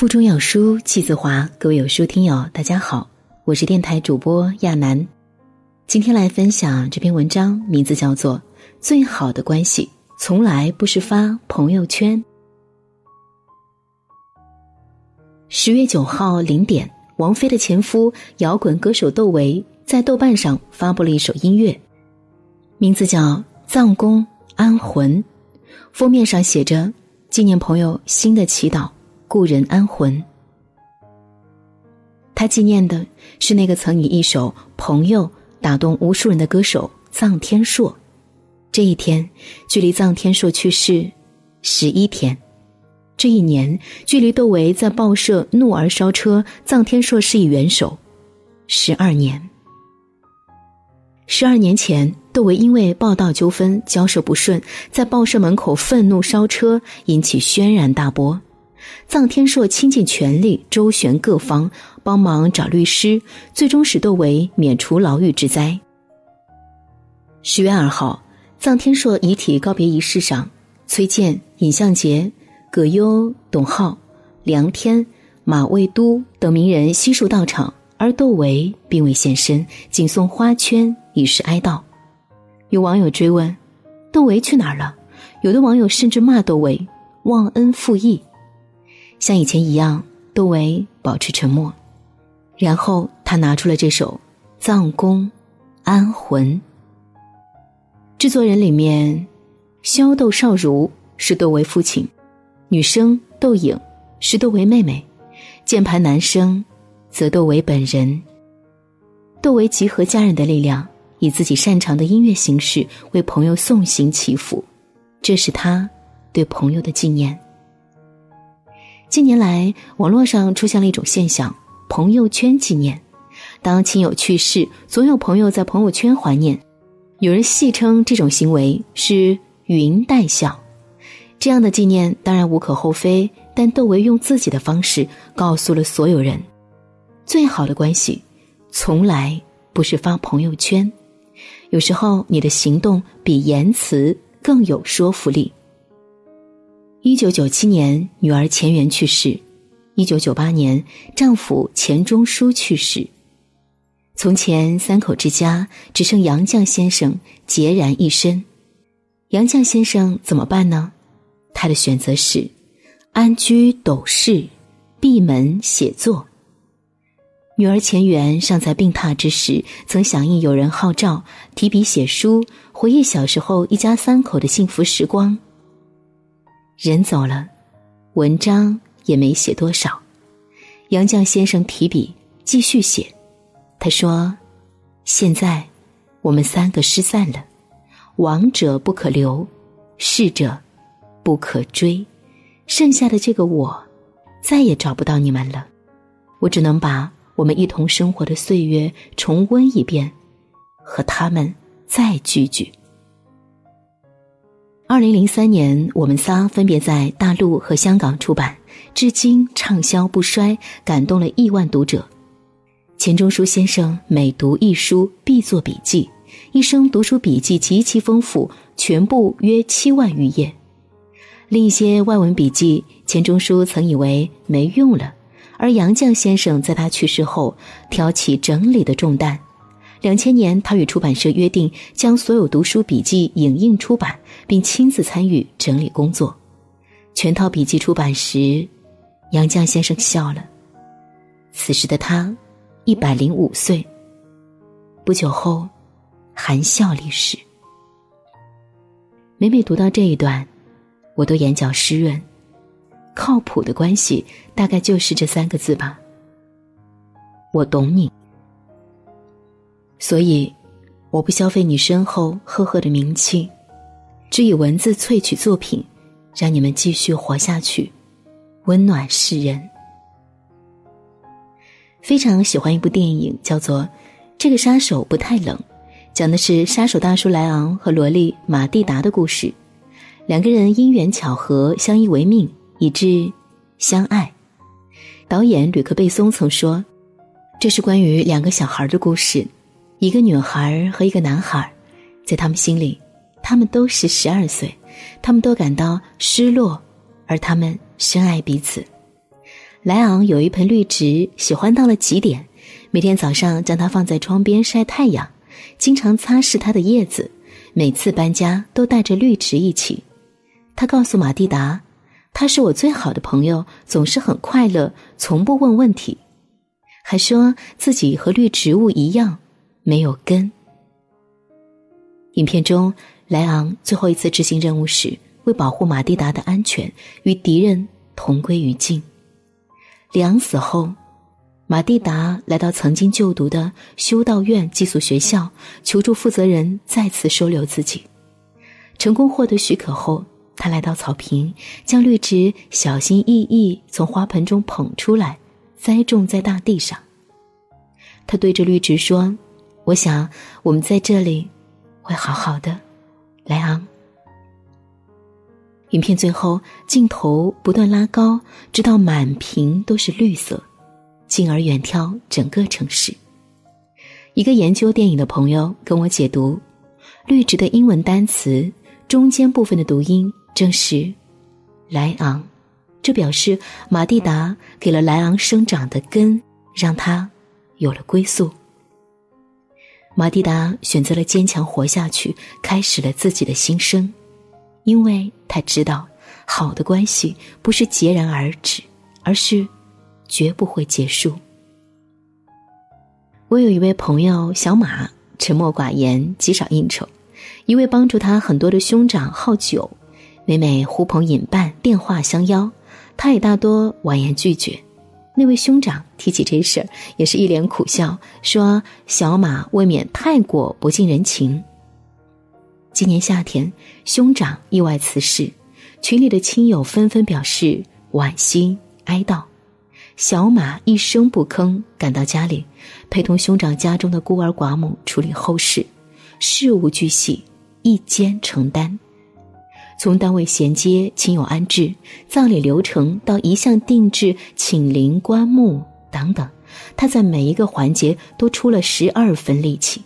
腹中有书气自华，各位有书听友，大家好，我是电台主播亚楠，今天来分享这篇文章，名字叫做《最好的关系从来不是发朋友圈》。十月九号零点，王菲的前夫摇滚歌手窦唯在豆瓣上发布了一首音乐，名字叫《葬公安魂》，封面上写着“纪念朋友新的祈祷，故人安魂”。他纪念的是那个曾以一首《朋友》打动无数人的歌手臧天朔。这一天，距离臧天朔去世十一天。这一年，距离窦唯在报社怒而烧车，臧天朔施以援手，十二年。十二年前，窦唯因为报道纠纷交涉不顺，在报社门口愤怒烧车，引起轩然大波。臧天朔倾尽全力周旋各方，帮忙找律师，最终使窦唯免除牢狱之灾。十月二号，臧天朔遗体告别仪式上，崔健、尹相杰。葛优、董浩、梁天、马未都等名人悉数到场，而窦唯并未现身，仅送花圈以示哀悼。有网友追问：“窦唯去哪儿了？”有的网友甚至骂窦唯忘恩负义。像以前一样，窦唯保持沉默，然后他拿出了这首《葬公安魂》。制作人里面，萧窦少儒是窦唯父亲。女生窦颖是窦唯妹妹，键盘男生则窦唯本人。窦唯集合家人的力量，以自己擅长的音乐形式为朋友送行祈福，这是他对朋友的纪念。近年来，网络上出现了一种现象：朋友圈纪念。当亲友去世，总有朋友在朋友圈怀念。有人戏称这种行为是“云带笑”。这样的纪念当然无可厚非，但窦唯用自己的方式告诉了所有人：最好的关系，从来不是发朋友圈。有时候，你的行动比言辞更有说服力。一九九七年，女儿钱媛去世；一九九八年，丈夫钱钟书去世。从前三口之家，只剩杨绛先生孑然一身。杨绛先生怎么办呢？他的选择是安居斗室，闭门写作。女儿钱媛尚在病榻之时，曾响应有人号召，提笔写书，回忆小时候一家三口的幸福时光。人走了，文章也没写多少。杨绛先生提笔继续写，他说：“现在我们三个失散了，亡者不可留，逝者。”不可追，剩下的这个我，再也找不到你们了。我只能把我们一同生活的岁月重温一遍，和他们再聚聚。二零零三年，我们仨分别在大陆和香港出版，至今畅销不衰，感动了亿万读者。钱钟书先生每读一书必做笔记，一生读书笔记极其丰富，全部约七万余页。另一些外文笔记，钱钟书曾以为没用了，而杨绛先生在他去世后挑起整理的重担。两千年，他与出版社约定将所有读书笔记影印出版，并亲自参与整理工作。全套笔记出版时，杨绛先生笑了。此时的他一百零五岁。不久后，含笑离世。每每读到这一段。我都眼角湿润，靠谱的关系大概就是这三个字吧。我懂你，所以我不消费你身后赫赫的名气，只以文字萃取作品，让你们继续活下去，温暖世人。非常喜欢一部电影，叫做《这个杀手不太冷》，讲的是杀手大叔莱昂和萝莉马蒂达的故事。两个人因缘巧合相依为命，以致相爱。导演吕克·贝松曾说：“这是关于两个小孩的故事，一个女孩和一个男孩，在他们心里，他们都是十二岁，他们都感到失落，而他们深爱彼此。莱昂有一盆绿植，喜欢到了极点，每天早上将它放在窗边晒太阳，经常擦拭它的叶子。每次搬家都带着绿植一起。他告诉马蒂达，他是我最好的朋友，总是很快乐，从不问问题，还说自己和绿植物一样没有根。影片中，莱昂最后一次执行任务时，为保护马蒂达的安全，与敌人同归于尽。里昂死后，马蒂达来到曾经就读的修道院寄宿学校，求助负责人再次收留自己。成功获得许可后，他来到草坪，将绿植小心翼翼从花盆中捧出来，栽种在大地上。他对着绿植说：“我想我们在这里会好好的，莱昂。”影片最后，镜头不断拉高，直到满屏都是绿色，进而远眺整个城市。一个研究电影的朋友跟我解读，绿植的英文单词中间部分的读音正是“莱昂”，这表示马蒂达给了莱昂生长的根，让它有了归宿。马蒂达选择了坚强活下去，开始了自己的新生。因为他知道，好的关系不是截然而止，而是绝不会结束。我有一位朋友小马，沉默寡言，极少应酬。一位帮助他很多的兄长好酒，每每呼朋引伴，电话相邀，他也大多婉言拒绝。那位兄长提起这事儿，也是一脸苦笑，说小马未免太过不近人情。今年夏天，兄长意外辞世，群里的亲友纷纷表示惋惜哀悼。小马一声不吭，赶到家里，陪同兄长家中的孤儿寡母处理后事，事无巨细，一肩承担。从单位衔接、亲友安置、葬礼流程到一项定制、请灵棺木等等，他在每一个环节都出了十二分力气，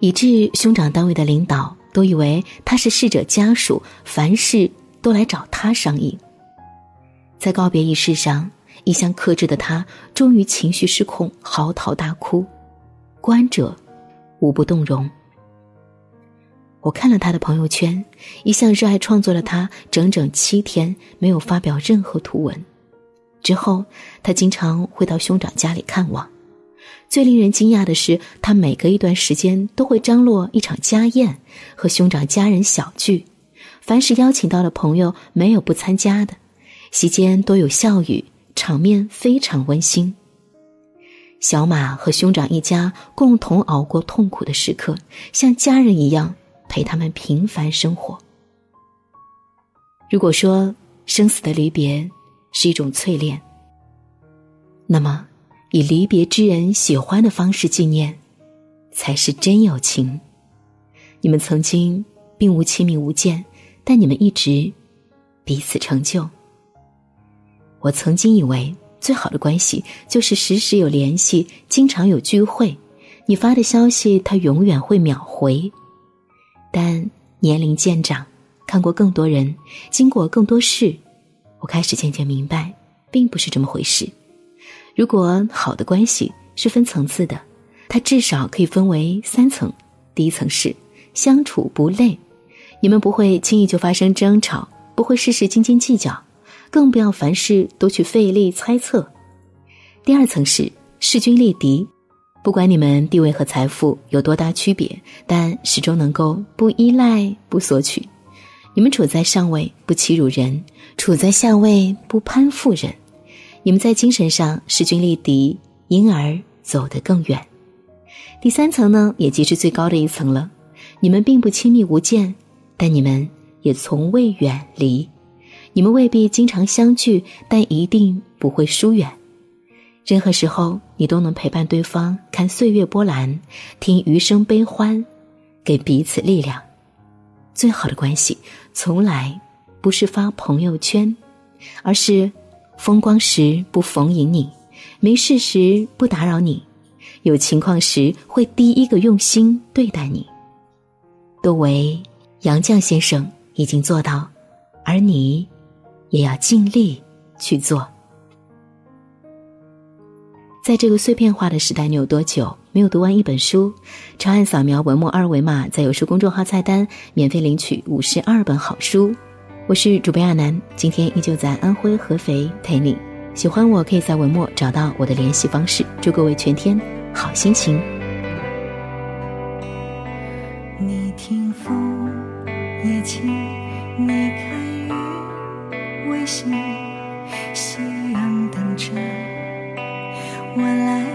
以致兄长单位的领导。都以为他是逝者家属，凡事都来找他商议。在告别仪式上，一向克制的他终于情绪失控，嚎啕大哭，观者无不动容。我看了他的朋友圈，一向热爱创作的他，整整七天没有发表任何图文。之后，他经常会到兄长家里看望。最令人惊讶的是，他每隔一段时间都会张罗一场家宴，和兄长家人小聚。凡是邀请到的朋友，没有不参加的。席间都有笑语，场面非常温馨。小马和兄长一家共同熬过痛苦的时刻，像家人一样陪他们平凡生活。如果说生死的离别是一种淬炼，那么。以离别之人喜欢的方式纪念，才是真友情。你们曾经并无亲密无间，但你们一直彼此成就。我曾经以为最好的关系就是时时有联系，经常有聚会。你发的消息，他永远会秒回。但年龄渐长，看过更多人，经过更多事，我开始渐渐明白，并不是这么回事。如果好的关系是分层次的，它至少可以分为三层。第一层是相处不累，你们不会轻易就发生争吵，不会事事斤斤计较，更不要凡事都去费力猜测。第二层是势均力敌，不管你们地位和财富有多大区别，但始终能够不依赖、不索取。你们处在上位，不欺辱人；处在下位，不攀附人。你们在精神上势均力敌，因而走得更远。第三层呢，也即是最高的一层了。你们并不亲密无间，但你们也从未远离。你们未必经常相聚，但一定不会疏远。任何时候，你都能陪伴对方，看岁月波澜，听余生悲欢，给彼此力量。最好的关系，从来不是发朋友圈，而是。风光时不逢迎你，没事时不打扰你，有情况时会第一个用心对待你。都为杨绛先生已经做到，而你也要尽力去做。在这个碎片化的时代，你有多久没有读完一本书？长按扫描文末二维码，在有书公众号菜单免费领取五十二本好书。我是主编亚楠，今天依旧在安徽合肥陪你。喜欢我可以在文末找到我的联系方式。祝各位全天好心情。你听风也轻，你看雨微细，夕阳等着我来。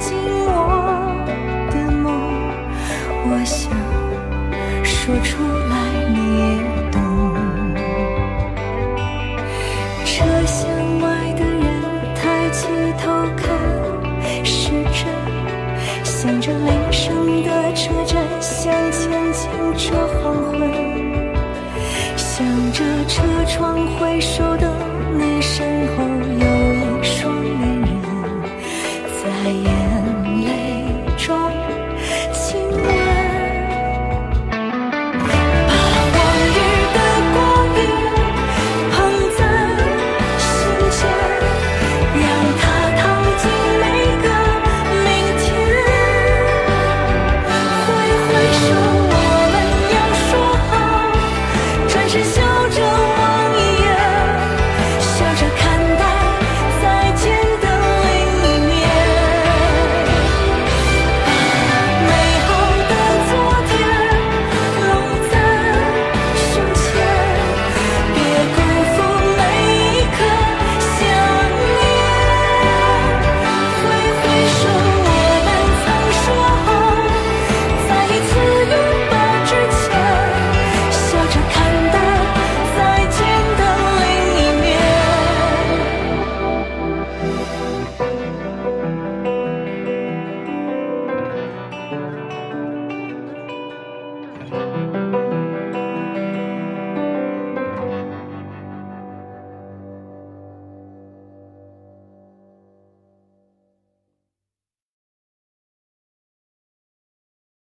进我的梦，我想说出来你也